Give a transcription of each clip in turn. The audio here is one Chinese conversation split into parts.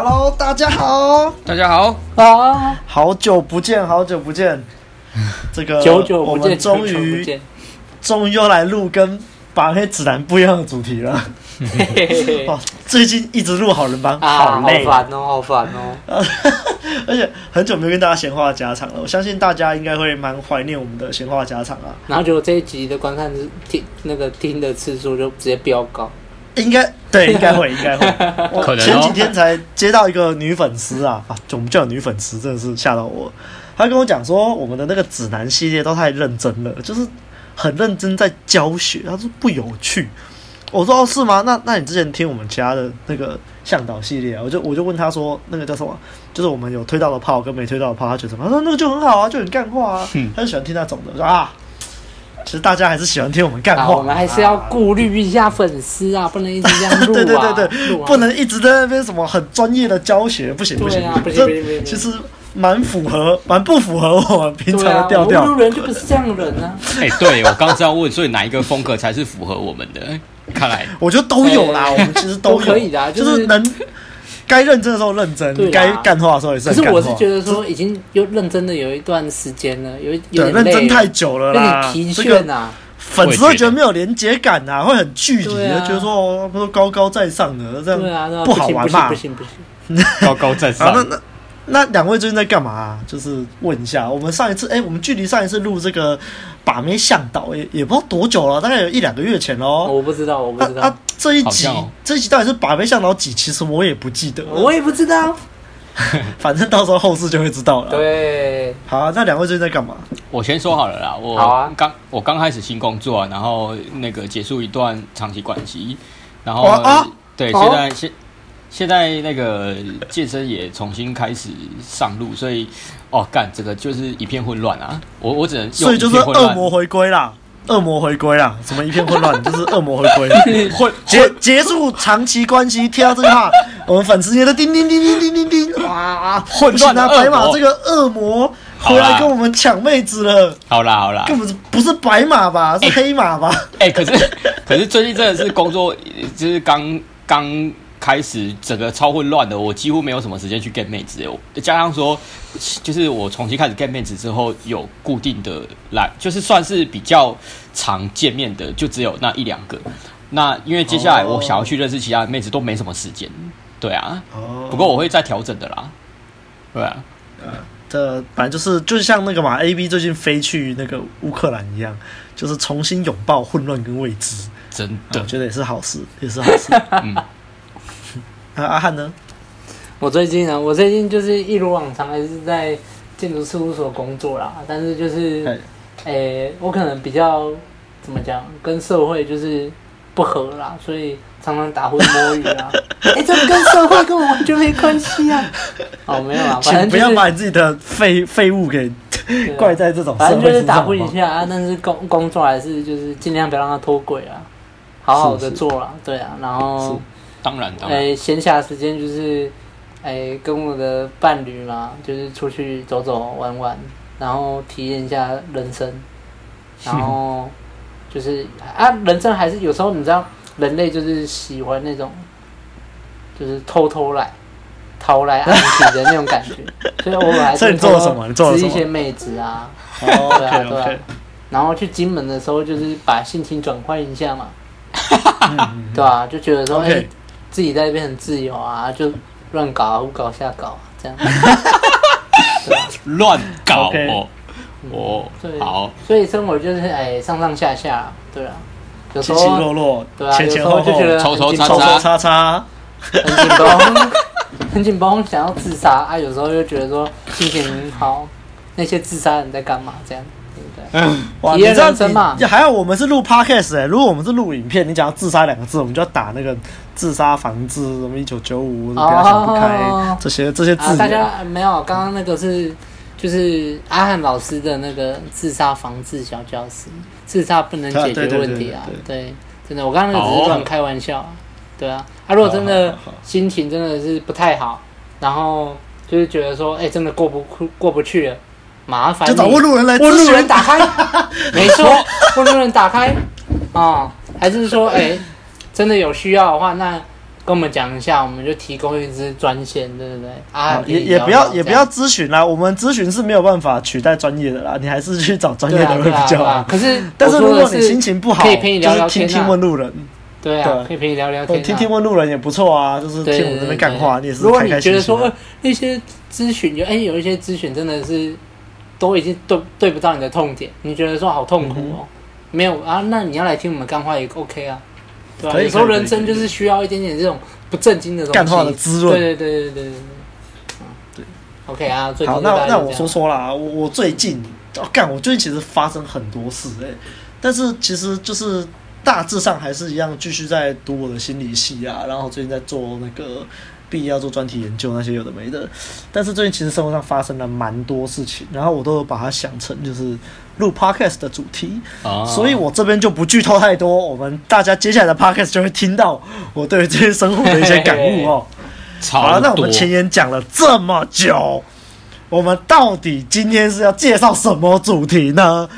Hello，大家好，大家好啊！好久不见，好久不见，这个久久不见，我们终于终于又来录跟把妹指南不一样的主题了。哦，最近一直录好人帮，啊，好累，好烦哦，好烦哦。而且很久没有跟大家闲话家常了，我相信大家应该会蛮怀念我们的闲话家常啊。然后结果这一集的观看听那个听的次数就直接飙高。应该对，应该会，应该会。可能前几天才接到一个女粉丝啊，啊，就我们叫女粉丝，真的是吓到我。她跟我讲说，我们的那个指南系列都太认真了，就是很认真在教学。她说不有趣。我说哦，是吗？那那你之前听我们家的那个向导系列啊，我就我就问她说，那个叫什么？就是我们有推到的炮跟没推到的炮，她觉得什么？她说那个就很好啊，就很干话啊，她就喜欢听那种的。我说啊。其实大家还是喜欢听我们干话，我们还是要顾虑一下粉丝啊，不能一直这样录啊。对对对对，啊、不能一直在那边什么很专业的教学，不行不行，啊、不行其实蛮符合，蛮不符合我们平常的调调。路、啊、人就不是这样的人啊。哎、欸，对我刚刚问，所以哪一个风格才是符合我们的？看来我觉得都有啦，欸、我们其实都有都可以的、啊，就是、就是能。该认真的时候认真，该干话的时候也是。可是我是觉得说，已经又认真的有一段时间了，有有点认真太久了啦，有点疲倦啊。粉丝会觉得没有连接感呐、啊，会很具体的觉得说，哦，不是高高在上的这样，不好玩嘛？不行不行，不行 高高在上。那那那两位最近在干嘛、啊？就是问一下，我们上一次，哎、欸，我们距离上一次录这个把妹向导也也不知道多久了，大概有一两个月前喽。我不知道，我不知道。啊，啊这一集、哦、这一集到底是把妹向导几？其实我也不记得，我也不知道。反正到时候后事就会知道了。对，好啊，那两位最近在干嘛？我先说好了啦，我刚、啊、我刚开始新工作，然后那个结束一段长期关系，然后、啊、对，现在现现在那个健身也重新开始上路，所以哦，干这个就是一片混乱啊！我我只能用所以就是恶魔回归啦。恶魔回归啦！什么一片混乱？就是恶魔回归，混结结束长期关系。听到这句话，我们粉丝也都叮叮叮叮叮叮叮，哇！混乱啊！白马这个恶魔回来跟我们抢妹子了。好啦好啦，根本不是白马吧？是黑马吧？哎、欸欸，可是可是最近真的是工作，就是刚刚。开始整个超混乱的，我几乎没有什么时间去 get 妹子。加上说，就是我重新开始 get 妹子之后，有固定的来，就是算是比较常见面的，就只有那一两个。那因为接下来我想要去认识其他的妹子，都没什么时间。对啊，不过我会再调整的啦。对啊，这反正就是就是像那个嘛，A B 最近飞去那个乌克兰一样，就是重新拥抱混乱跟未知。真的，我觉得也是好事，也是好事。嗯。啊、阿汉呢？我最近啊，我最近就是一如往常，还是在建筑事务所工作啦。但是就是，诶、欸，我可能比较怎么讲，跟社会就是不合啦，所以常常打混摸鱼啊。哎、欸，这跟社会跟我完全没关系啊。哦，没有啊，反正、不要把你自己的废废物给怪在这种。反正就是打混一下啊，但是工工作还是就是尽量不要让它脱轨啊，好好的做啦。对啊，然后。当然，当然。哎，闲暇时间就是，哎，跟我的伴侣嘛，就是出去走走玩玩，然后体验一下人生，然后 就是啊，人生还是有时候你知道，人类就是喜欢那种，就是偷偷来，逃来 安体的那种感觉，所以偶尔还是偷偷吃一些妹子啊，对啊对啊，然后去金门的时候，就是把心情转换一下嘛，对吧？就觉得说，哎。自己在变成自由啊，就乱搞啊，胡搞瞎搞啊，这样。乱、啊、搞哦，哦、嗯，好。所以生活就是哎，上上下下，对啊，有时候起起落落，对啊，前前后后就觉得抽抽插插插插，很紧绷，很紧绷，想要自杀啊。有时候又觉得说心情很好，那些自杀人在干嘛？这样。嗯，哇，你这样子嘛？还有我们是录 podcast 哎、欸，如果我们是录影片，你讲到自杀两个字，我们就要打那个自杀防治什么一九九五，不要想不开这些这些字、啊。大家没有，刚刚那个是就是阿汉老师的那个自杀防治小教室，自杀不能解决问题啊。对，真的，我刚刚那个只是乱开玩笑。对啊，啊，如果真的心情真的是不太好，然后就是觉得说，哎、欸，真的过不过不去了。麻烦，就找问路人来，问路人打开，没错，问路人打开，啊、哦，还是说，哎、欸，真的有需要的话，那跟我们讲一下，我们就提供一支专线，对不对？啊，也也不要也不要咨询啦，我们咨询是没有办法取代专业的啦，你还是去找专业的会比较。好。可是，但是如果你心情不好，可以陪你聊聊天，听听问路人。对啊，可以陪你聊聊天，听听问路人也不错啊，就是听我们这边干话，你也是开开心心。如果你觉得说那些咨询，就哎有一些咨询真的是都已经对对不到你的痛点，你觉得说好痛苦哦，没有啊，那你要来听我们干话也 OK 啊。对啊，有时候人生就是需要一点点这种不正经的东西，干话的滋润。对对对对对对嗯。对，OK 啊。好，那那我说说啦，我我最近哦干，我最近其实发生很多事哎，但是其实就是大致上还是一样，继续在读我的心理系啊，然后最近在做那个毕业要做专题研究那些有的没的，但是最近其实生活上发生了蛮多事情，然后我都有把它想成就是。录 podcast 的主题，所以我这边就不剧透太多。我们大家接下来的 podcast 就会听到我对这些生活的一些感悟哦。好了，那我们前言讲了这么久，我们到底今天是要介绍什么主题呢？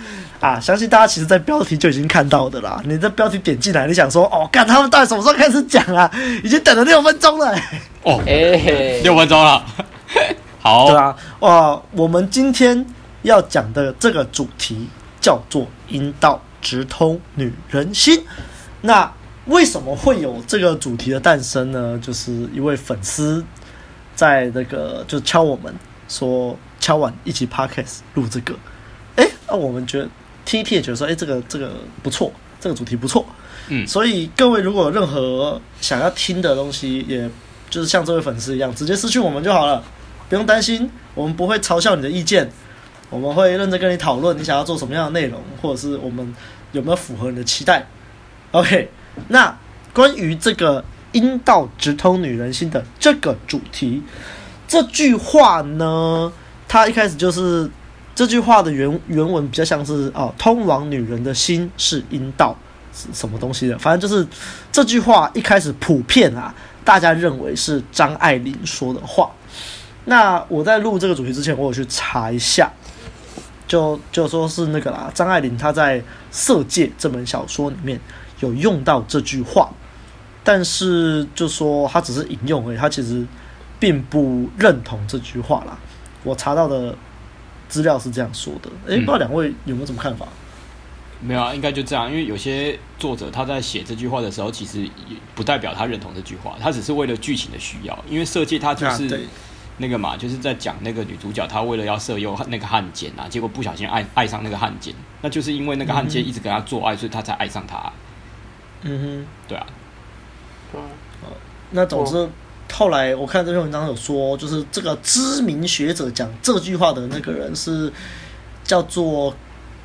啊，相信大家其实，在标题就已经看到的啦。你的标题点进来，你想说，哦，看他们到底什么时候开始讲啊？已经等了六分钟了。哦，哎，六分钟了。好，对啊，哇，我们今天。要讲的这个主题叫做“阴道直通女人心”。那为什么会有这个主题的诞生呢？就是一位粉丝在那个就敲我们说，敲完一起 podcast 录这个。哎，那我们觉得 T T 也觉得说，哎，这个这个不错，这个主题不错。嗯，所以各位如果有任何想要听的东西，也就是像这位粉丝一样，直接私讯我们就好了，不用担心，我们不会嘲笑你的意见。我们会认真跟你讨论，你想要做什么样的内容，或者是我们有没有符合你的期待。OK，那关于这个“阴道直通女人心”的这个主题，这句话呢，它一开始就是这句话的原原文比较像是哦，通往女人的心是阴道，是什么东西的？反正就是这句话一开始普遍啊，大家认为是张爱玲说的话。那我在录这个主题之前，我有去查一下。就就说是那个啦，张爱玲她在《色戒》这本小说里面有用到这句话，但是就说她只是引用而已，她其实并不认同这句话啦。我查到的资料是这样说的，哎、欸，不知道两位有没有什么看法？嗯、没有啊，应该就这样，因为有些作者他在写这句话的时候，其实也不代表他认同这句话，他只是为了剧情的需要，因为《设计》他就是。啊那个嘛，就是在讲那个女主角，她为了要色诱那个汉奸啊，结果不小心爱爱上那个汉奸，那就是因为那个汉奸一直跟她做爱，所以她才爱上他。嗯哼，对啊。对。那总之，后来我看这篇文章有说，就是这个知名学者讲这句话的那个人是叫做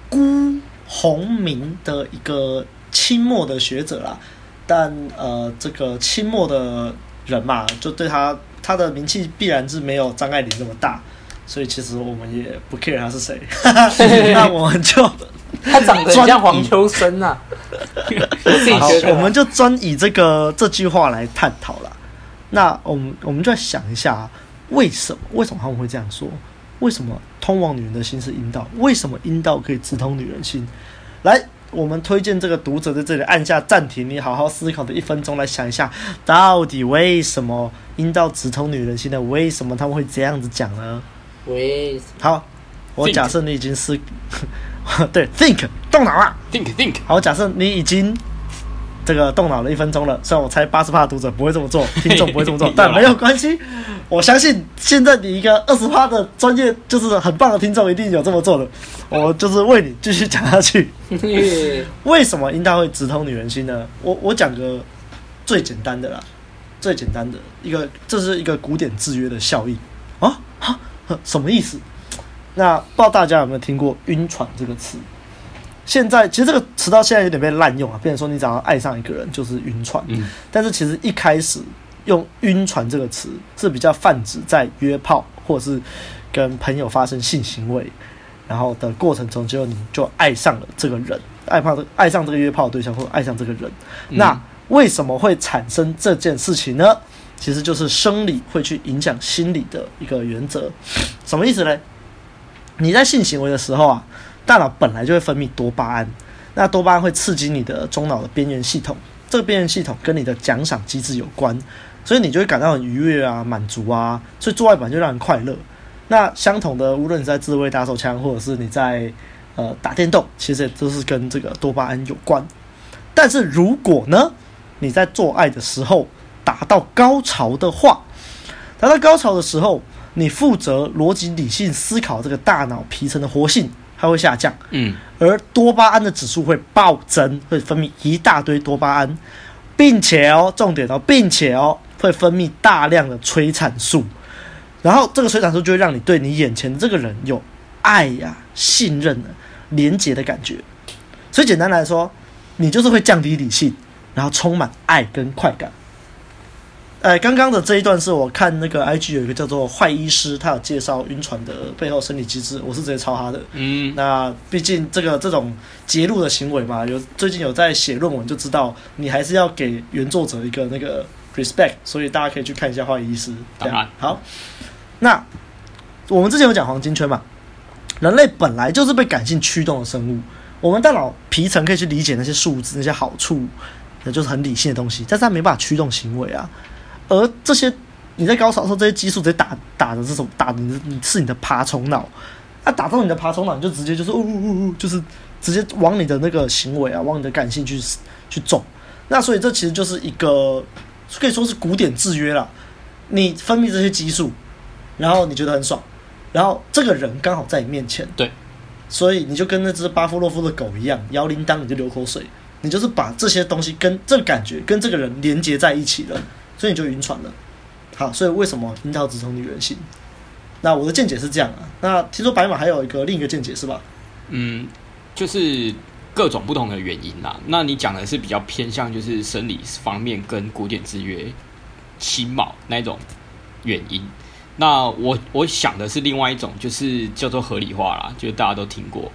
辜鸿铭的一个清末的学者啦，但呃，这个清末的人嘛，就对他。他的名气必然是没有张爱玲那么大，所以其实我们也不 care 他是谁。那我们就 他长得像黄秋生 啊。好，我们就专以这个这句话来探讨了。那我们我们就要想一下，为什么为什么他们会这样说？为什么通往女人的心是阴道？为什么阴道可以直通女人心？来。我们推荐这个读者在这里按下暂停，你好好思考的一分钟，来想一下，到底为什么阴道直通女人心呢？为什么他们会这样子讲呢？为好，我假设你已经是，对，think 动脑了，think think。好，假设你已经这个动脑了一分钟了，虽然我猜八十趴的读者不会这么做，听众不会这么做，但没有关系。我相信现在你一个二十趴的专业就是很棒的听众，一定有这么做的。我就是为你继续讲下去。为什么阴道会直通女人心呢？我我讲个最简单的啦，最简单的一个，这是一个古典制约的效应啊哈，什么意思？那不知道大家有没有听过“晕船”这个词？现在其实这个词到现在有点被滥用啊，变成说你只要爱上一个人就是晕船。嗯，但是其实一开始。用“晕船”这个词是比较泛指在约炮或者是跟朋友发生性行为，然后的过程中，就你就爱上了这个人，爱上这个爱上这个约炮对象，或者爱上这个人。嗯、那为什么会产生这件事情呢？其实就是生理会去影响心理的一个原则。什么意思呢？你在性行为的时候啊，大脑本来就会分泌多巴胺，那多巴胺会刺激你的中脑的边缘系统。这个边缘系统跟你的奖赏机制有关，所以你就会感到很愉悦啊、满足啊，所以做爱本来就让人快乐。那相同的，无论你在自慰打手枪，或者是你在呃打电动，其实也都是跟这个多巴胺有关。但是如果呢，你在做爱的时候达到高潮的话，达到高潮的时候，你负责逻辑理性思考这个大脑皮层的活性它会下降，嗯，而多巴胺的指数会暴增，会分泌一大堆多巴胺，并且哦，重点哦，并且哦，会分泌大量的催产素，然后这个催产素就会让你对你眼前的这个人有爱呀、啊、信任啊、连结的感觉。所以简单来说，你就是会降低理性，然后充满爱跟快感。哎，刚刚的这一段是我看那个 IG 有一个叫做坏医师，他有介绍晕船的背后生理机制，我是直接抄他的。嗯，那毕竟这个这种揭露的行为嘛，有最近有在写论文，就知道你还是要给原作者一个那个 respect，所以大家可以去看一下坏医师。好。那我们之前有讲黄金圈嘛，人类本来就是被感性驱动的生物，我们大脑皮层可以去理解那些数字、那些好处，那就是很理性的东西，但是它没办法驱动行为啊。而这些你在高潮的时候，这些激素直接打打的这种打的你你是你的爬虫脑，啊，打中你的爬虫脑，你就直接就是呜呜呜呜，就是直接往你的那个行为啊，往你的感性去 去种。那所以这其实就是一个可以说是古典制约了。你分泌这些激素，然后你觉得很爽，然后这个人刚好在你面前，对，所以你就跟那只巴夫洛夫的狗一样，摇铃铛你就流口水，你就是把这些东西跟这个感觉跟这个人连接在一起了。所以你就晕船了，好，所以为什么樱桃直通女人心？那我的见解是这样啊。那听说白马还有一个另一个见解是吧？嗯，就是各种不同的原因啦。那你讲的是比较偏向就是生理方面跟古典制约心锚那种原因。那我我想的是另外一种，就是叫做合理化啦，就是大家都听过。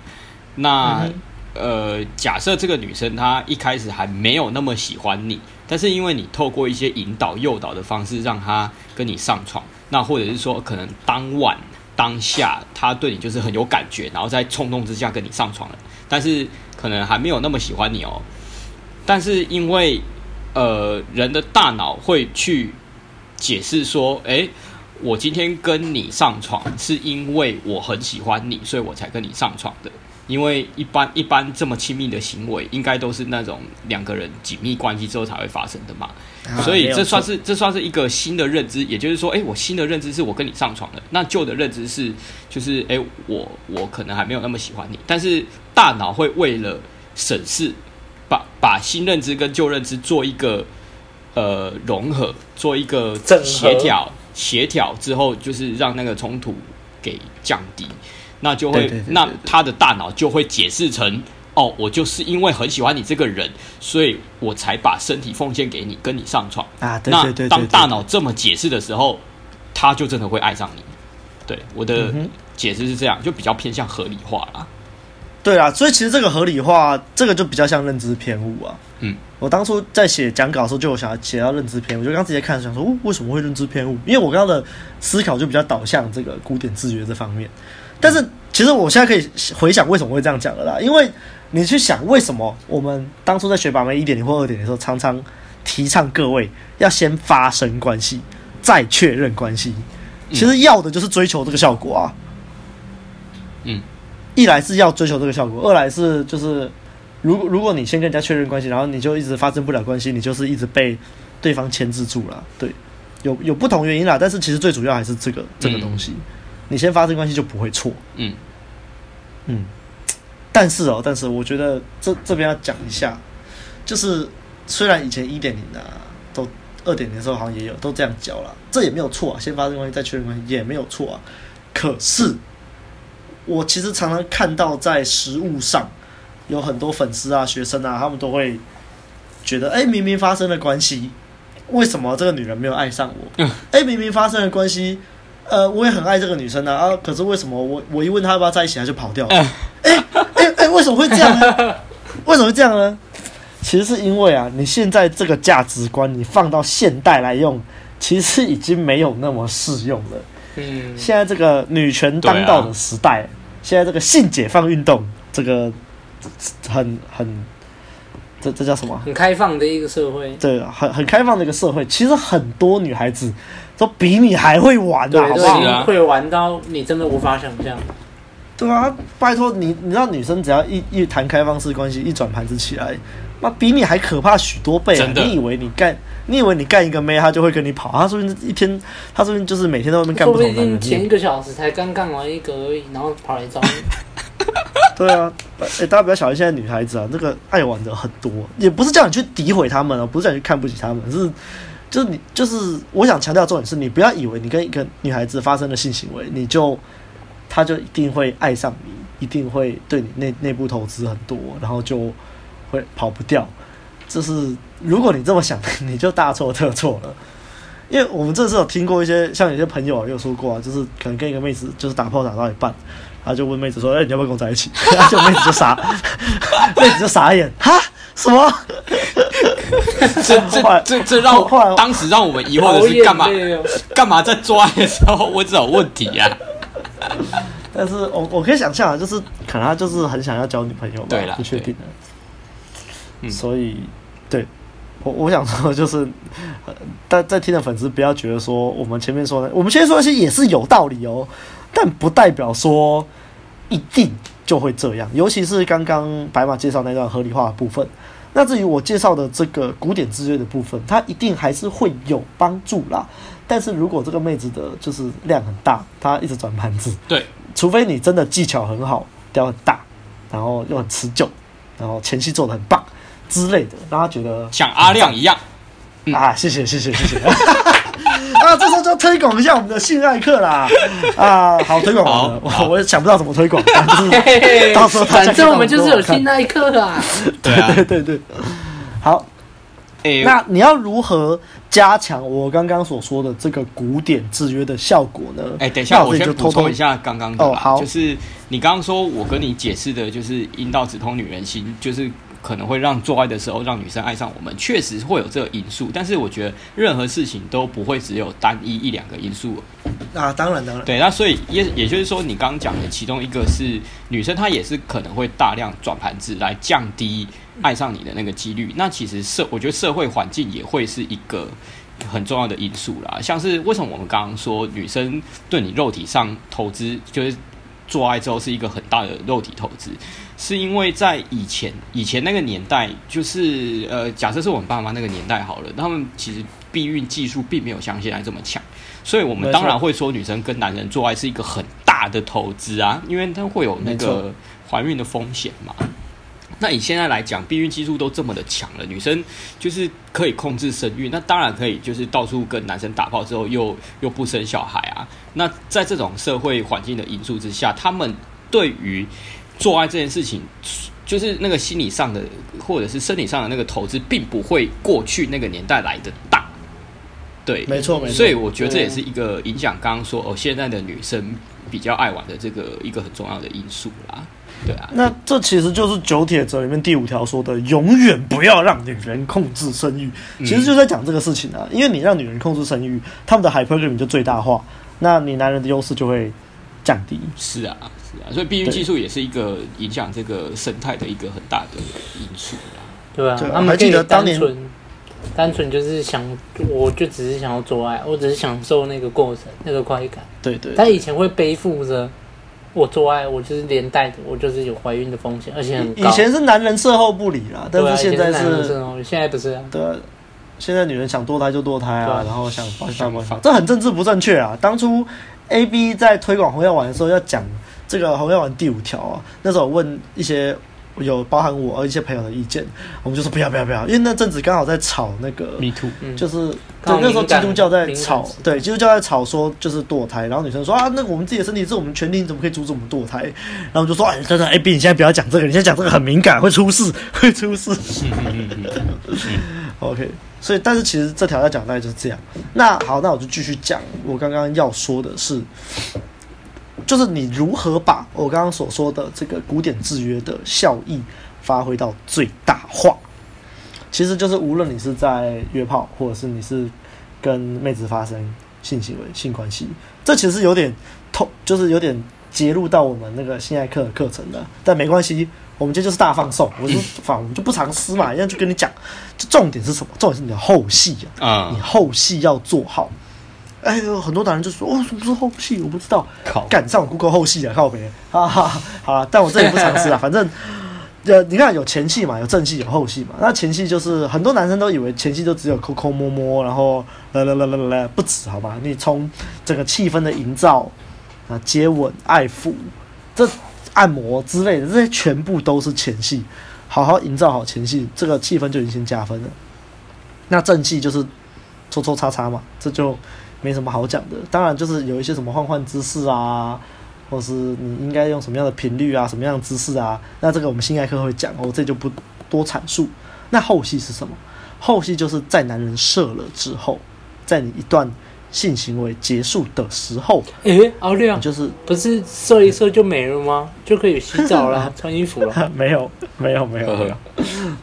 那、嗯、呃，假设这个女生她一开始还没有那么喜欢你。但是因为你透过一些引导、诱导的方式，让他跟你上床，那或者是说，可能当晚当下他对你就是很有感觉，然后在冲动之下跟你上床了，但是可能还没有那么喜欢你哦。但是因为呃，人的大脑会去解释说，诶，我今天跟你上床是因为我很喜欢你，所以我才跟你上床的。因为一般一般这么亲密的行为，应该都是那种两个人紧密关系之后才会发生的嘛，啊、所以这算是这算是一个新的认知，也就是说，诶，我新的认知是我跟你上床了，那旧的认知是就是，诶，我我可能还没有那么喜欢你，但是大脑会为了审视，把把新认知跟旧认知做一个呃融合，做一个协调协调之后，就是让那个冲突给降低。那就会，那他的大脑就会解释成，哦，我就是因为很喜欢你这个人，所以我才把身体奉献给你，跟你上床啊。对对对，对。那当大脑这么解释的时候，他就真的会爱上你。对，我的解释是这样，就比较偏向合理化啦。对啊，所以其实这个合理化，这个就比较像认知偏误啊。嗯，我当初在写讲稿的时候，就有想要写到认知偏误，我就刚直接看想说，哦，为什么会认知偏误？因为我刚刚的思考就比较导向这个古典制约这方面。但是其实我现在可以回想为什么会这样讲了啦，因为你去想为什么我们当初在学把妹一点零或二点零的时候，常常提倡各位要先发生关系，再确认关系。其实要的就是追求这个效果啊。嗯，一来是要追求这个效果，二来是就是如果如果你先跟人家确认关系，然后你就一直发生不了关系，你就是一直被对方牵制住了。对，有有不同原因啦，但是其实最主要还是这个这个东西。嗯你先发生关系就不会错，嗯嗯，但是哦，但是我觉得这这边要讲一下，就是虽然以前一点零啊，都二点零的时候好像也有都这样教了，这也没有错啊，先发生关系再确认关系也没有错啊。可是我其实常常看到在实物上有很多粉丝啊、学生啊，他们都会觉得，哎，明明发生了关系，为什么这个女人没有爱上我？哎，明明发生了关系。呃，我也很爱这个女生啊，啊，可是为什么我我一问她要不要在一起，她就跑掉了？哎哎哎，为什么会这样呢？为什么会这样呢？其实是因为啊，你现在这个价值观，你放到现代来用，其实已经没有那么适用了。嗯，现在这个女权当道的时代，现在这个性解放运动，这个很很这这叫什么？很开放的一个社会。对，很很开放的一个社会。其实很多女孩子都比你还会玩的，好不好？啊、会玩到你真的无法想象。对啊，拜托你，你知道女生只要一一谈开放式关系，一转盘子起来，那比你还可怕许多倍啊！你以为你干，你以为你干一个妹，她就会跟你跑？她说不定一天，她说不定就是每天在外面干不同的人。说不定前一个小时才刚干完一个而已，然后跑来找你。对啊，哎、欸，大家不要小看现在女孩子啊，那个爱玩的很多，也不是叫你去诋毁她们啊，不是叫你去看不起她们，是就是你就是我想强调重点是，你不要以为你跟一个女孩子发生了性行为，你就。他就一定会爱上你，一定会对你内内部投资很多，然后就会跑不掉。就是如果你这么想，你就大错特错了。因为我们这次有听过一些，像有些朋友啊，有说过啊，就是可能跟一个妹子就是打炮打到一半，他就问妹子说：“哎、你要不要跟我在一起？”就妹子就傻，妹子就傻眼，哈？什么？这这这这让我当时让我们疑惑的是干嘛？干嘛在做爱的时候问这种问题呀、啊？但是我我可以想象啊，就是可能他就是很想要交女朋友吧，对啦，不确定的。嗯，所以对我我想说就是，在在听的粉丝不要觉得说我们前面说的，我们前面说的些也是有道理哦，但不代表说一定就会这样。尤其是刚刚白马介绍那段合理化的部分，那至于我介绍的这个古典之约的部分，它一定还是会有帮助啦。但是如果这个妹子的就是量很大，她一直转盘子，对，除非你真的技巧很好，雕很大，然后又很持久，然后前期做的很棒之类的，让她觉得像阿亮一样啊，谢谢谢谢谢谢 啊，这时候就推广一下我们的性爱课啦啊，好推广完了，我我也想不到怎么推广，但是到时候反正我们就是有性爱课啦，对对对对，好。欸、那你要如何加强我刚刚所说的这个古典制约的效果呢？哎、欸，等一下，我先补充一下刚刚的。哦，好，就是你刚刚说我跟你解释的，就是阴道直通女人心，就是可能会让做爱的时候让女生爱上我们，确实会有这个因素。但是我觉得任何事情都不会只有单一一两个因素。啊，当然当然。对，那所以也也就是说，你刚刚讲的其中一个是女生，她也是可能会大量转盘子来降低。爱上你的那个几率，那其实社我觉得社会环境也会是一个很重要的因素啦。像是为什么我们刚刚说女生对你肉体上投资，就是做爱之后是一个很大的肉体投资，是因为在以前以前那个年代，就是呃，假设是我们爸妈那个年代好了，他们其实避孕技术并没有像现在这么强，所以我们当然会说女生跟男人做爱是一个很大的投资啊，因为它会有那个怀孕的风险嘛。那以现在来讲，避孕技术都这么的强了，女生就是可以控制生育，那当然可以，就是到处跟男生打炮之后又又不生小孩啊。那在这种社会环境的因素之下，他们对于做爱这件事情，就是那个心理上的或者是生理上的那个投资，并不会过去那个年代来的大。对，没错没错。所以我觉得这也是一个影响。刚刚说哦，现在的女生比较爱玩的这个一个很重要的因素啦。对啊，那这其实就是九铁则里面第五条说的，永远不要让女人控制生育。其实就在讲这个事情啊，因为你让女人控制生育，他们的 hypergamy 就最大化，那你男人的优势就会降低。是啊，是啊，所以避孕技术也是一个影响这个生态的一个很大的因素啦。对啊，他们还记得当年单纯就是想，我就只是想要做爱，我只是享受那个过程，那个快感。对对，对，他以前会背负着。我做爱，我就是连带的，我就是有怀孕的风险，而且很高。以前是男人事后不理啦，但是现在是，是现在不是啊。对，现在女人想堕胎就堕胎啊，然后想放放放，这很政治不正确啊。当初 A B 在推广红药丸的时候要讲这个红药丸第五条啊，那时候问一些。有包含我一些朋友的意见，我们就说不要不要不要，因为那阵子刚好在吵那个，Me too，就是对那时候基督教在吵，对基督教在吵说就是堕胎，然后女生说啊，那我们自己的身体是我们权利，你怎么可以阻止我们堕胎？然后我就说哎，真的哎，B 你现在不要讲这个，你现在讲这个很敏感，会出事，会出事。OK，所以但是其实这条要讲大概就是这样。那好，那我就继续讲，我刚刚要说的是。就是你如何把我刚刚所说的这个古典制约的效益发挥到最大化，其实就是无论你是在约炮，或者是你是跟妹子发生性行为、性关系，这其实有点透，就是有点截入到我们那个性爱课的课程的，但没关系，我们今天就是大放送，我就反我们就不藏私嘛，一样就跟你讲，这重点是什么？重点是你的后戏啊，你后戏要做好。哎呦，很多男人就说哦，什么是后戏？我不知道，赶上我 Google 后戏啊，靠北，哈哈，好了，但我这里不尝试了，反正。呃，你看有前戏嘛，有正戏，有后戏嘛。那前戏就是很多男生都以为前戏就只有抠抠摸摸，然后来来来来来，不止好吧？你从整个气氛的营造啊，接吻、爱抚、这按摩之类的，这些全部都是前戏。好好营造好前戏，这个气氛就已经先加分了。那正戏就是搓搓擦擦嘛，这就没什么好讲的。当然就是有一些什么换换姿势啊。或是你应该用什么样的频率啊，什么样的姿势啊？那这个我们性爱课会讲，我这就不多阐述。那后戏是什么？后戏就是在男人射了之后，在你一段性行为结束的时候，诶、欸，奥利奥就是不是射一射就没了吗？就可以洗澡了，穿衣服了？没有，没有，没有，没有。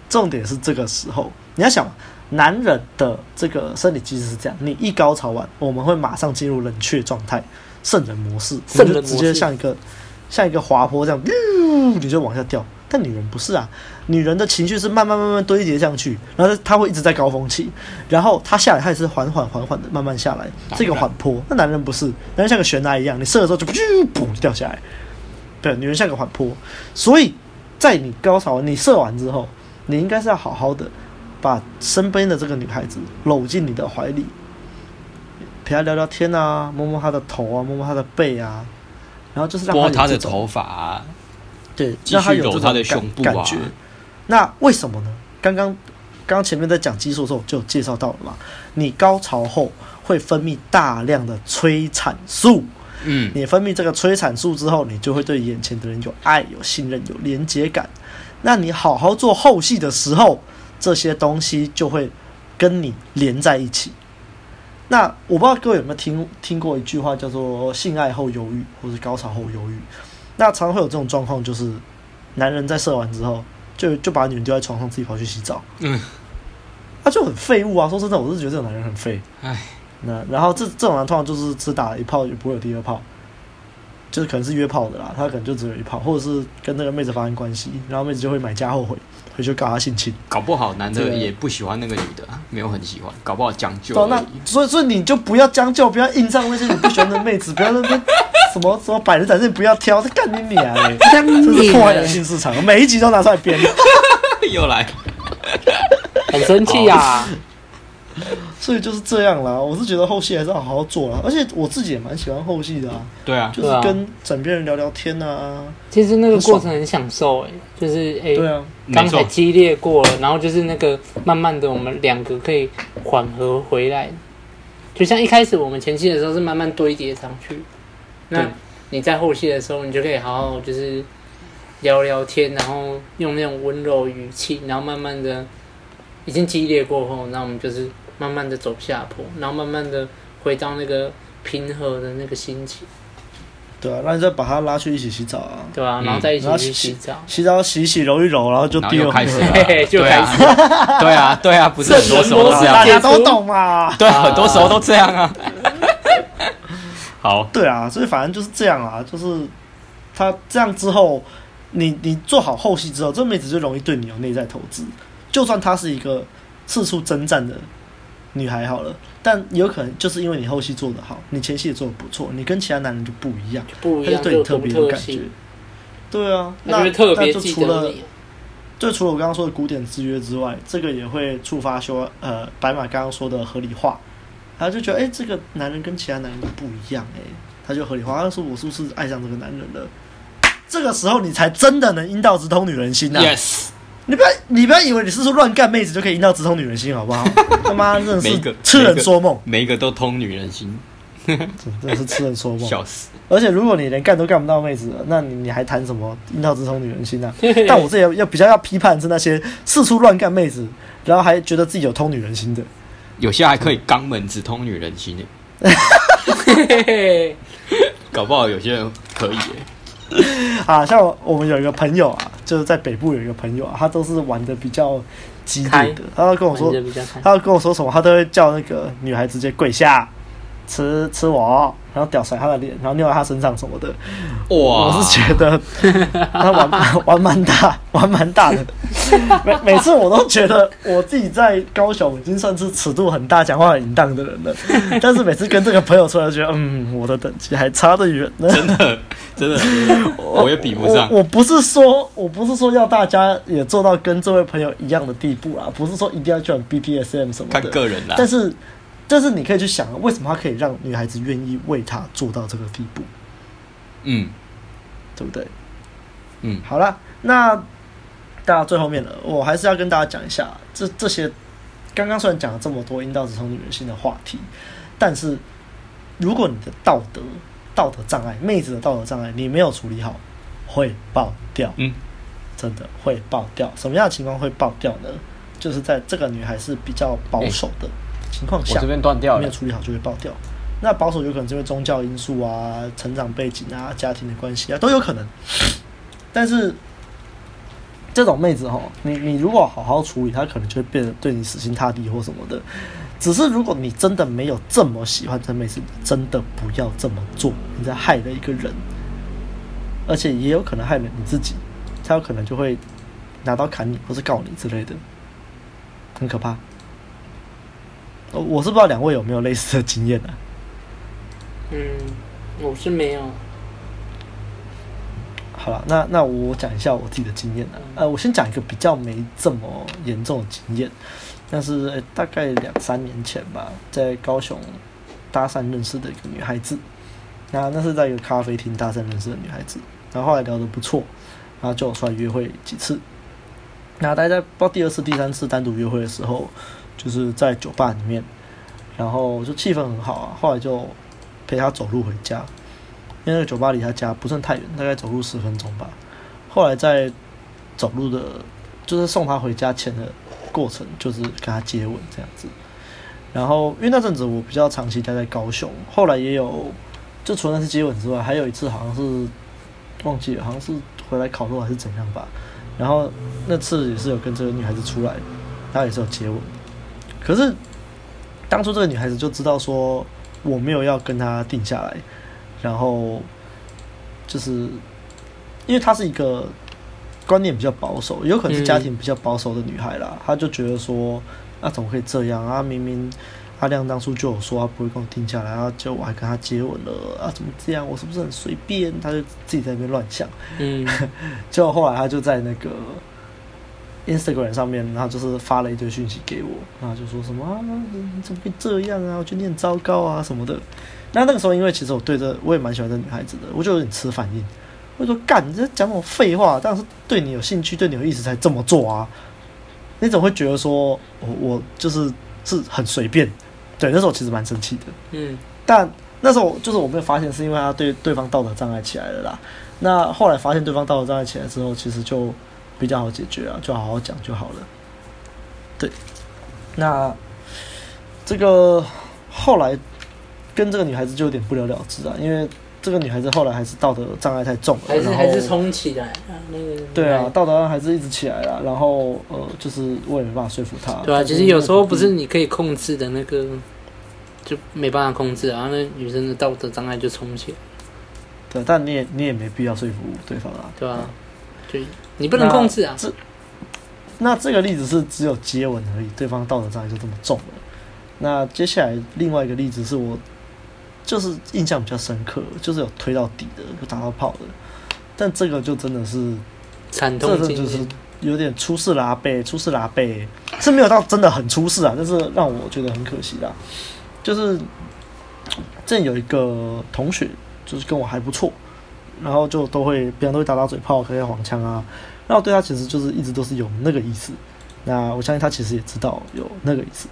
重点是这个时候，你要想，男人的这个生理机制是这样：你一高潮完，我们会马上进入冷却状态。圣人模式，你就直接像一个像一个滑坡这样，你就往下掉。但女人不是啊，女人的情绪是慢慢慢慢堆叠上去，然后她会一直在高峰期，然后她下来，她也是缓缓缓缓的慢慢下来，这个缓坡。那男人不是，男人像个悬崖一样，你射的时候就噗噗掉下来。对，女人像个缓坡，所以在你高潮你射完之后，你应该是要好好的把身边的这个女孩子搂进你的怀里。陪她聊聊天啊，摸摸她的头啊，摸摸她的背啊，然后就是让他拨他的头发啊，对，让她有这种感感觉。那为什么呢？刚刚刚前面在讲激素的时候就有介绍到了嘛，你高潮后会分泌大量的催产素，嗯，你分泌这个催产素之后，你就会对眼前的人有爱、有信任、有连接感。那你好好做后戏的时候，这些东西就会跟你连在一起。那我不知道各位有没有听听过一句话，叫做“性爱后忧郁”或是“高潮后忧郁”。那常常会有这种状况，就是男人在射完之后，就就把女人丢在床上，自己跑去洗澡。嗯，他就很废物啊！说真的，我是觉得这种男人很废。唉，那然后这这种男通常就是只打一炮，也不会有第二炮，就是可能是约炮的啦，他可能就只有一炮，或者是跟那个妹子发生关系，然后妹子就会买家后悔。回去搞他性侵，搞不好男的也不喜欢那个女的，没有很喜欢，搞不好将就。那所以所以你就不要将就，不要硬上那些你不喜欢的妹子，不要那边什么什么百人展示，不要挑，这干你娘嘞！这是破坏人性市场，每一集都拿出来编。又来，很生气呀、啊。所以就是这样啦，我是觉得后戏还是要好好做啦，而且我自己也蛮喜欢后戏的啊。对啊，就是跟枕边人聊聊天啊。其实那个过程很享受哎、欸，就是哎，对啊，刚才激烈过了，然后就是那个慢慢的，我们两个可以缓和回来。就像一开始我们前期的时候是慢慢堆叠上去，那你在后戏的时候，你就可以好好就是聊聊天，然后用那种温柔语气，然后慢慢的已经激烈过后，那我们就是。慢慢的走下坡，然后慢慢的回到那个平和的那个心情。对啊，那你再把他拉去一起洗澡啊。对啊，然后再一起去洗澡，嗯、洗澡洗洗揉一揉，然后就第二开始了。就开始对啊，对啊，不是很多时候都这样，大家都懂嘛。对，很多时候都这样啊。好。对啊，所以反正就是这样啊，就是他这样之后，你你做好后戏之后，这妹子就容易对你有内在投资。就算他是一个四处征战的。女孩好了，但有可能就是因为你后期做的好，你前期也做的不错，你跟其他男人就不一样，不一样，他就对你特别有感觉。对啊，那那就除了就除了我刚刚说的古典制约之外，这个也会触发说呃白马刚刚说的合理化，他就觉得哎、欸，这个男人跟其他男人都不一样哎、欸，他就合理化，他说我是不是爱上这个男人了？这个时候你才真的能阴道直通女人心呐、啊。Yes。你不要，你不要以为你是说乱干妹子就可以阴道直通女人心，好不好？他妈真的是痴人说梦，每一个都通女人心，真的是痴人说梦，笑死！而且如果你连干都干不到妹子，那你你还谈什么阴道直通女人心呢、啊？但我这也要比较要批判是那些四处乱干妹子，然后还觉得自己有通女人心的，有些还可以肛门直通女人心呢。搞不好有些人可以耶。啊，像我们有一个朋友啊，就是在北部有一个朋友啊，他都是玩的比较激烈的。他要跟我说，他要跟我说什么，他都会叫那个女孩直接跪下，吃吃我，然后屌甩他的脸，然后尿在他身上什么的。哇！我是觉得 他玩玩蛮大，玩蛮大的。每每次我都觉得我自己在高雄已经算是尺度很大、讲话很淫荡的人了，但是每次跟这个朋友出来，觉得嗯，我的等级还差得远呢。真的，真的，我也比不上。我，我不是说，我不是说要大家也做到跟这位朋友一样的地步啊，不是说一定要去玩 BPSM 什么的，看个人啦。但是，但是你可以去想，为什么他可以让女孩子愿意为他做到这个地步？嗯，对不对？嗯，好了，那到最后面了，我还是要跟大家讲一下，这这些刚刚虽然讲了这么多阴道直通女人心的话题，但是如果你的道德道德障碍，妹子的道德障碍，你没有处理好，会爆掉。嗯，真的会爆掉。什么样的情况会爆掉呢？就是在这个女孩是比较保守的情况下，欸、我这边断掉了，没有处理好就会爆掉。那保守有可能是因为宗教因素啊、成长背景啊、家庭的关系啊，都有可能。但是这种妹子哈，你你如果好好处理，她可能就会变得对你死心塌地或什么的。只是如果你真的没有这么喜欢这妹子，真的不要这么做，你在害了一个人，而且也有可能害了你自己。她有可能就会拿刀砍你，或是告你之类的，很可怕。我是不知道两位有没有类似的经验呢？嗯，我是没有。好了，那那我讲一下我自己的经验呢。呃，我先讲一个比较没这么严重的经验，但是、欸、大概两三年前吧，在高雄搭讪认识的一个女孩子。那那是在一个咖啡厅搭讪认识的女孩子，然后后来聊得不错，然后就出来约会几次。那大家在不知道第二次、第三次单独约会的时候，就是在酒吧里面，然后就气氛很好啊，后来就。陪他走路回家，因为那个酒吧离他家不算太远，大概走路十分钟吧。后来在走路的，就是送他回家前的过程，就是跟他接吻这样子。然后因为那阵子我比较长期待在高雄，后来也有，就除了那次接吻之外，还有一次好像是忘记了，好像是回来烤肉还是怎样吧。然后那次也是有跟这个女孩子出来，她也是有接吻。可是当初这个女孩子就知道说。我没有要跟他定下来，然后就是因为她是一个观念比较保守，有可能是家庭比较保守的女孩啦。她、嗯、就觉得说，啊，怎么可以这样啊？明明阿亮当初就有说他不会跟我定下来，然后就我还跟他接吻了啊？怎么这样？我是不是很随便？她就自己在那边乱想。嗯，就后来她就在那个。Instagram 上面，然后就是发了一堆讯息给我，然后就说什么啊，你怎么可以这样啊？我觉得你很糟糕啊什么的。那那个时候，因为其实我对这我也蛮喜欢这女孩子的，我就有点吃反应。我就说干，你这讲什么废话？当然是对你有兴趣、对你有意思才这么做啊。你怎么会觉得说我我就是是很随便？对，那时候其实蛮生气的。嗯。但那时候就是我没有发现，是因为他对对方道德障碍起来了啦。那后来发现对方道德障碍起来之后，其实就。比较好解决啊，就好好讲就好了。对，那这个后来跟这个女孩子就有点不了了之啊，因为这个女孩子后来还是道德障碍太重了，还是还是冲起来啊，那个对啊，道德上还是一直起来了，然后呃，就是我也没办法说服她。对啊，其实有时候不是你可以控制的那个，就没办法控制啊，那女生的道德障碍就冲起来。对，但你也你也没必要说服对方啊，对啊，对。你不能控制啊！这那这个例子是只有接吻而已，对方道德障碍就这么重了。那接下来另外一个例子是我就是印象比较深刻，就是有推到底的，有打到炮的。但这个就真的是惨痛经验，就是有点出事了阿伯，出事了阿伯，是没有到真的很出事啊，但是让我觉得很可惜啦。就是这有一个同学，就是跟我还不错。然后就都会，别人都会打打嘴炮，开开黄腔啊。然后对他其实就是一直都是有那个意思。那我相信他其实也知道有那个意思。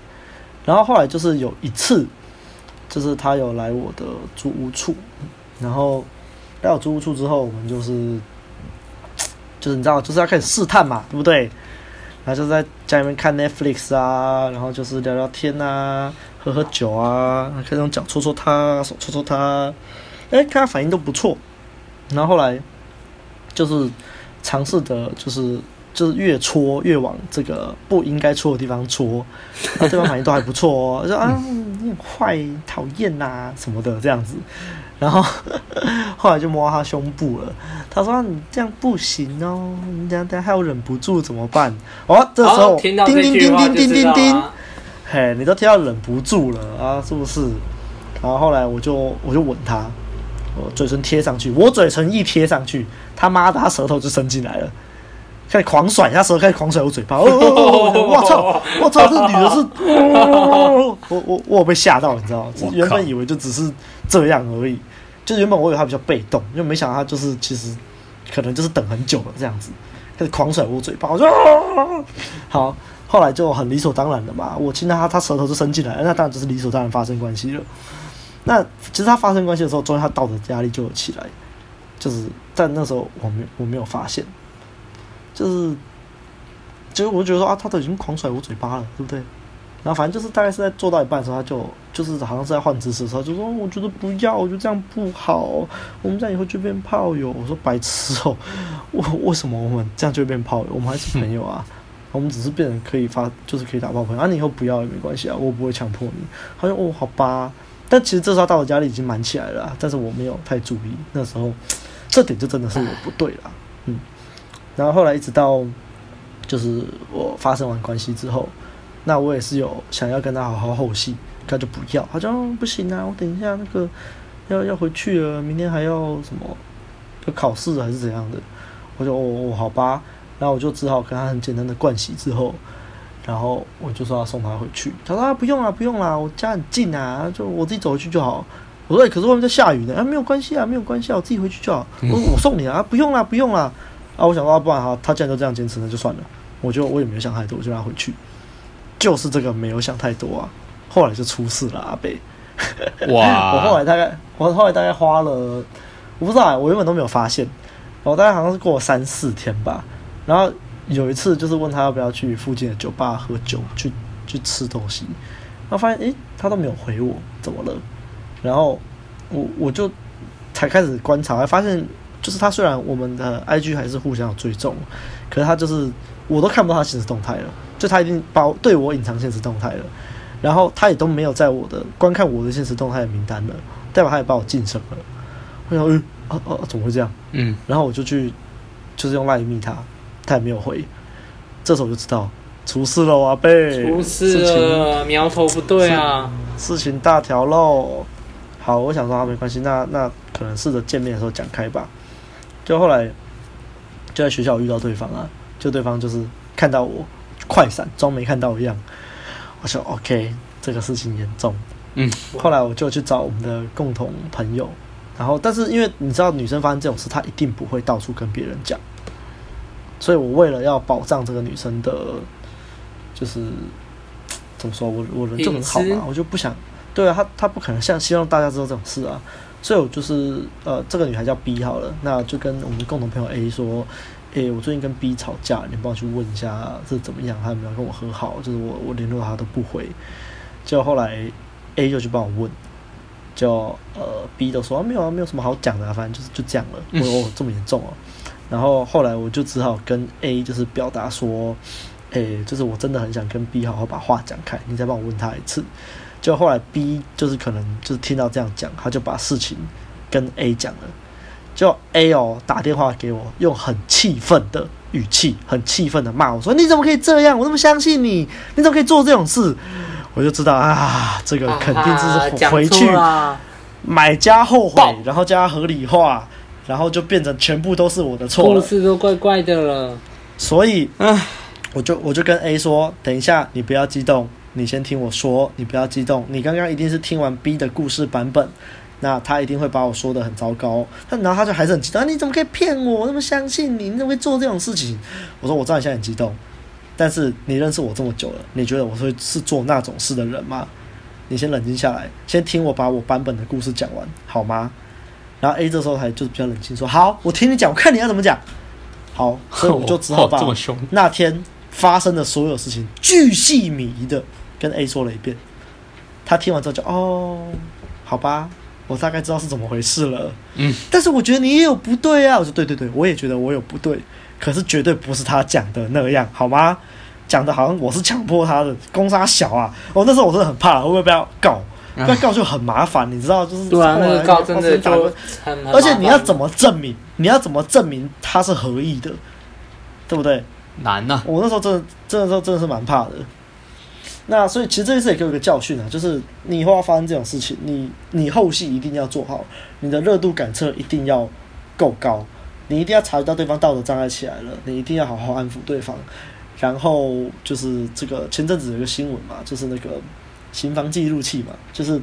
然后后来就是有一次，就是他有来我的租屋处，然后来我租屋处之后，我们就是就是你知道，就是要开始试探嘛，对不对？然后就在家里面看 Netflix 啊，然后就是聊聊天啊，喝喝酒啊，可以用脚戳戳他，手戳戳他，哎，看他反应都不错。然后后来就是尝试的，就是就是越戳越往这个不应该戳的地方戳，然后对方反应都还不错哦。说啊，你很坏，讨厌呐什么的这样子。然后后来就摸他胸部了，他说你这样不行哦，你这样等下还有忍不住怎么办？哦，这时候叮叮叮叮叮叮叮，嘿，你都听到忍不住了啊，是不是？然后后来我就我就吻他，我嘴唇贴上去，我嘴唇一贴上去，他妈的他舌头就伸进来了。开始狂甩，他舌头开始狂甩我嘴巴。哦哦哦！我操！我操！这女的是……我我我被吓到，你知道吗？原本以为就只是这样而已，就原本我以为他比较被动，因为没想到他就是其实可能就是等很久了这样子，开始狂甩我嘴巴。我说：“好。”后来就很理所当然的嘛，我亲他，他舌头就伸进来，那当然就是理所当然发生关系了。那其实他发生关系的时候，终于他道德压力就起来，就是但那时候我没我没有发现。就是，就是我觉得说啊，他都已经狂甩我嘴巴了，对不对？然后反正就是大概是在做到一半的时候，他就就是好像是在换姿势的时候，就说我觉得不要，我觉得这样不好，我们这样以后就变炮友。我说白痴哦，我为什么我们这样就变炮友？我们还是朋友啊，我们只是变成可以发，就是可以打炮朋友啊。你以后不要也没关系啊，我不会强迫你。他说哦，好吧。但其实这时候到我家里已经满起来了，但是我没有太注意，那时候这点就真的是我不对了，嗯。然后后来一直到，就是我发生完关系之后，那我也是有想要跟他好好后戏，他就不要，他就不行啊，我等一下那个要要回去了，明天还要什么，要考试还是怎样的，我就哦哦好吧，然后我就只好跟他很简单的灌洗之后，然后我就说要送他回去，他说啊不用了不用了，我家很近啊，就我自己走回去就好。我说可是外面在下雨呢，啊没有关系啊没有关系啊，我自己回去就好。我说我送你啊，不用了不用了。啊，我想说啊，不然哈，他既然都这样坚持，那就算了。我就我也没有想太多，我就让他回去。就是这个没有想太多啊，后来就出事了，阿北。哇！我后来大概，我后来大概花了，我不知道啊，我原本都没有发现。我大概好像是过了三四天吧。然后有一次就是问他要不要去附近的酒吧喝酒，去去吃东西。然后发现，诶、欸，他都没有回我，怎么了？然后我我就才开始观察，还发现。就是他虽然我们的 IG 还是互相有追踪，可是他就是我都看不到他现实动态了，就他已经把我对我隐藏现实动态了，然后他也都没有在我的观看我的现实动态的名单了，代表他也把我禁声了。我想，嗯，哦、啊、哦、啊，怎么会这样？嗯，然后我就去就是用 LINE 密他，他也没有回，这时候我就知道出事了，阿贝，出事了，苗头不对啊，事情大条喽。好，我想说啊，没关系，那那可能试着见面的时候讲开吧。就后来就在学校遇到对方啊，就对方就是看到我快闪，装没看到一样。我说 OK，这个事情严重。嗯，后来我就去找我们的共同朋友，然后但是因为你知道女生发生这种事，她一定不会到处跟别人讲，所以我为了要保障这个女生的，就是怎么说，我我人就很好嘛，我就不想，对啊，她她不可能像希望大家知道这种事啊。所以我就是呃，这个女孩叫 B 好了，那就跟我们共同朋友 A 说，诶、欸，我最近跟 B 吵架，你帮我去问一下是怎么样，他有没有跟我和好？就是我我联络他都不回，结果后来 A 就去帮我问，就呃 B 都说啊没有啊，没有什么好讲的啊，反正就是就这样了。我说哦，这么严重哦、啊，然后后来我就只好跟 A 就是表达说，诶、欸，就是我真的很想跟 B 好好把话讲开，你再帮我问他一次。就后来 B 就是可能就是听到这样讲，他就把事情跟 A 讲了。就 A 哦打电话给我，用很气愤的语气，很气愤的骂我说：“你怎么可以这样？我那么相信你，你怎么可以做这种事？”我就知道啊，这个肯定是回去买家后悔，然后加合理化，然后就变成全部都是我的错了。故事都怪怪的了。所以，我就我就跟 A 说：“等一下，你不要激动。”你先听我说，你不要激动。你刚刚一定是听完 B 的故事版本，那他一定会把我说的很糟糕。但然后他就还是很激动，啊，你怎么可以骗我？我那么相信你，你怎么会做这种事情？我说我知道你现在很激动，但是你认识我这么久了，你觉得我会是做那种事的人吗？你先冷静下来，先听我把我版本的故事讲完，好吗？然后 A 这时候还就是比较冷静，说好，我听你讲，我看你要怎么讲。好，所以我就只好 把那天发生的所有事情巨细靡遗的。跟 A 说了一遍，他听完之后就哦，好吧，我大概知道是怎么回事了。嗯，但是我觉得你也有不对啊。我说对对对，我也觉得我有不对，可是绝对不是他讲的那样，好吗？讲的好像我是强迫他的，攻杀小啊。哦，那时候我真的很怕，会不会被他告？被告就很麻烦，你知道，就是对啊，那个告真的就很，而且你要怎么证明？你要怎么证明他是合意的？对不对？难呐、啊！我那时候真的，真的时候真的是蛮怕的。那所以其实这件事也给我一个教训啊，就是你以后要发生这种事情，你你后续一定要做好，你的热度感测一定要够高，你一定要察觉到对方道德障碍起来了，你一定要好好安抚对方。然后就是这个前阵子有一个新闻嘛，就是那个行房记录器嘛，就是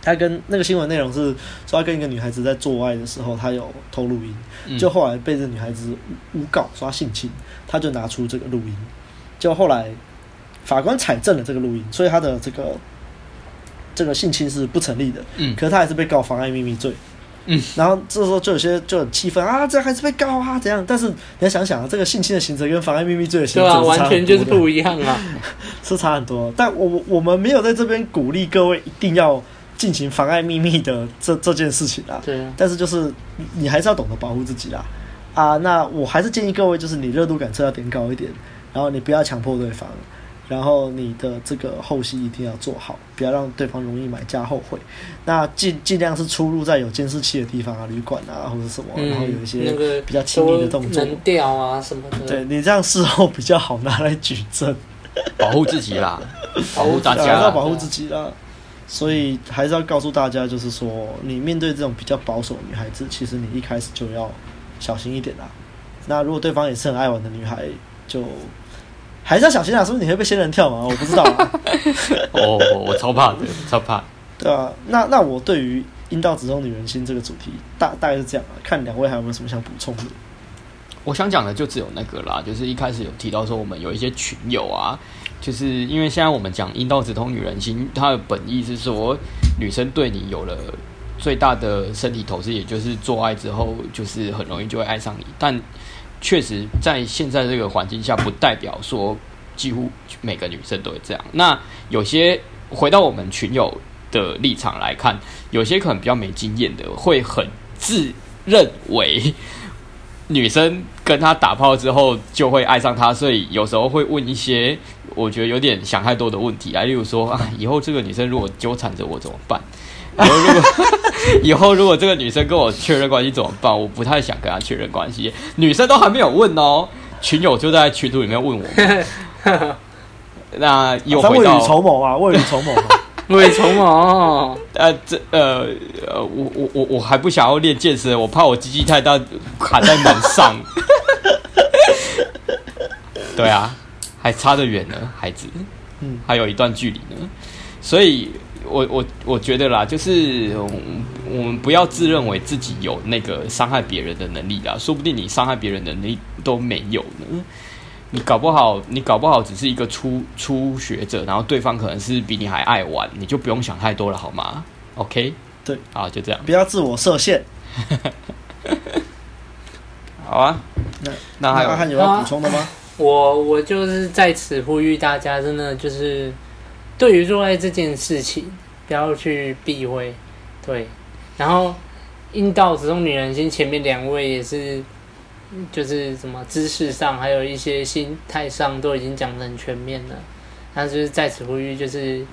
他跟那个新闻内容是说他跟一个女孩子在做爱的时候，他有偷录音，就后来被这女孩子诬告说他性侵，他就拿出这个录音，就后来。法官采证了这个录音，所以他的这个这个性侵是不成立的。嗯，可是他还是被告妨碍秘密罪。嗯，然后这时候就有些就很气愤啊，这还是被告啊，怎样？但是你要想想啊，这个性侵的刑责跟妨碍秘密罪的刑责，完全就是不一样啊，是差很多。但我我们没有在这边鼓励各位一定要进行妨碍秘密的这这件事情啊。对啊。但是就是你还是要懂得保护自己啦。啊，那我还是建议各位，就是你热度感测要点高一点，然后你不要强迫对方。然后你的这个后续一定要做好，不要让对方容易买家后悔。那尽尽量是出入在有监视器的地方啊，旅馆啊或者什么，嗯、然后有一些比较亲密的动作，能掉啊什么的。对，你这样事后比较好拿来举证，保护自己啦，保护大家，要保护自己啦。所以还是要告诉大家，就是说，你面对这种比较保守的女孩子，其实你一开始就要小心一点啦。那如果对方也是很爱玩的女孩，就。还是要小心啊！是不是你会被仙人跳吗？我不知道、啊。哦，我超怕的，超怕。对啊，那那我对于阴道直通女人心这个主题，大大概是这样啊。看两位还有没有什么想补充的？我想讲的就只有那个啦，就是一开始有提到说，我们有一些群友啊，就是因为现在我们讲阴道直通女人心，它的本意是说，女生对你有了最大的身体投资，也就是做爱之后，就是很容易就会爱上你，但。确实，在现在这个环境下，不代表说几乎每个女生都会这样。那有些回到我们群友的立场来看，有些可能比较没经验的，会很自认为女生跟他打炮之后就会爱上他，所以有时候会问一些我觉得有点想太多的问题啊，例如说啊，以后这个女生如果纠缠着我怎么办？以后如果以后如果这个女生跟我确认关系怎么办？我不太想跟她确认关系。女生都还没有问哦，群友就在群组里面问我。那又回到未雨绸缪啊，未雨绸缪，未雨绸缪。呃，这呃呃，我我我我还不想要练健身，我怕我鸡鸡太大卡在门上。对啊，还差得远呢，孩子。嗯，还有一段距离呢，所以。我我我觉得啦，就是我们不要自认为自己有那个伤害别人的能力啦，说不定你伤害别人的能力都没有呢。你搞不好，你搞不好只是一个初初学者，然后对方可能是比你还爱玩，你就不用想太多了，好吗？OK，对，好，就这样，不要自我设限。好啊，那那还有还有要补充的吗？我我就是在此呼吁大家，真的就是。对于做爱这件事情，不要去避讳，对。然后阴道直通女人心，前面两位也是，就是什么姿势上，还有一些心态上，都已经讲得很全面了。那就是在此呼吁，就是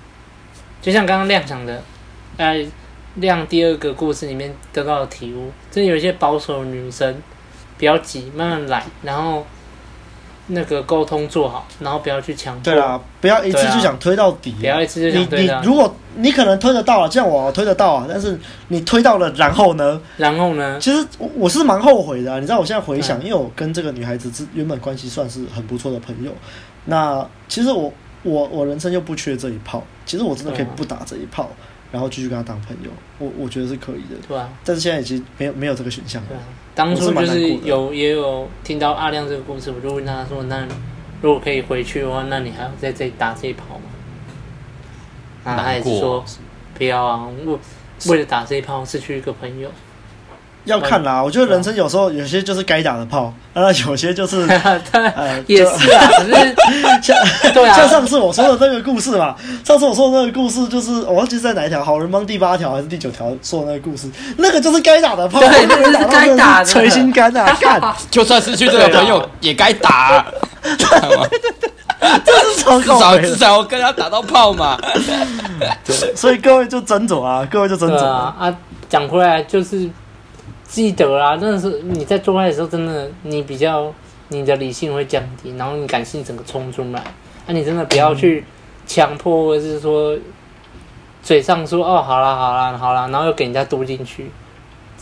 就像刚刚亮讲的，在亮第二个故事里面得到的体悟，真的有一些保守女生，不要急，慢慢来，然后。那个沟通做好，然后不要去强迫。对啊，不要一次就想推到底。不要一次就想推到底。你你如果你可能推得到啊，这样我推得到啊，但是你推到了，然后呢？然后呢？其实我是蛮后悔的啊，你知道，我现在回想，因为我跟这个女孩子之原本关系算是很不错的朋友，那其实我我我人生又不缺这一炮，其实我真的可以不打这一炮。然后继续跟她当朋友，我我觉得是可以的。对啊，但是现在已经没有没有这个选项了。当初就是有也有听到阿亮这个故事，我就问他说：“那如果可以回去的话，那你还要在这里打这一炮吗？”啊，他还是说不要啊，为为了打这一炮失去一个朋友。要看啦，我觉得人生有时候有些就是该打的炮，啊，有些就是 呃，也是啊，可是 像对啊，像上次我说的那个故事嘛，上次我说的那个故事就是我忘记在哪一条好人帮第八条还是第九条说的那个故事，那个就是该打的炮，对，那个是该打的，捶心肝啊，干，就算失去这个朋友也该打，对对对。这是超至少靠北的。至少我跟他打到炮嘛。对，所以各位就斟酌啊，各位就斟对酌啊啊，讲回来就是记得啦，那是你在做爱的时候，真的你比较你的理性会降低，然后你感性整个冲出来，啊，你真的不要去强迫，或者是说嘴上说哦好啦好啦好啦，然后又给人家嘟进去，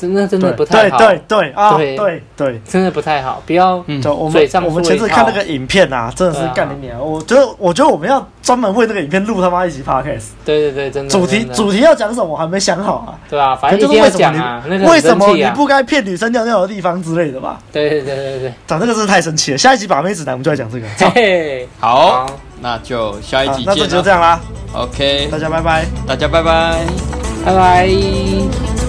真的真的不太好，对对对啊，对对对。真的不太好，不要嗯就我们我们前次看那个影片啊，真的是干你娘！我觉得我觉得我们要专门为那个影片录他妈一集 podcast，对对对，真的主题主题要讲什么我还没想好啊。对啊，反正一定要就是为什么讲啊，那你为什么你不该骗女生尿尿的地方之类的吧？对对对对对讲这个真是太生气了。下一集把妹指南我们就来讲这个。好，那就下一集好那这。集就这样啦，OK，大家拜拜。大家拜拜。拜拜。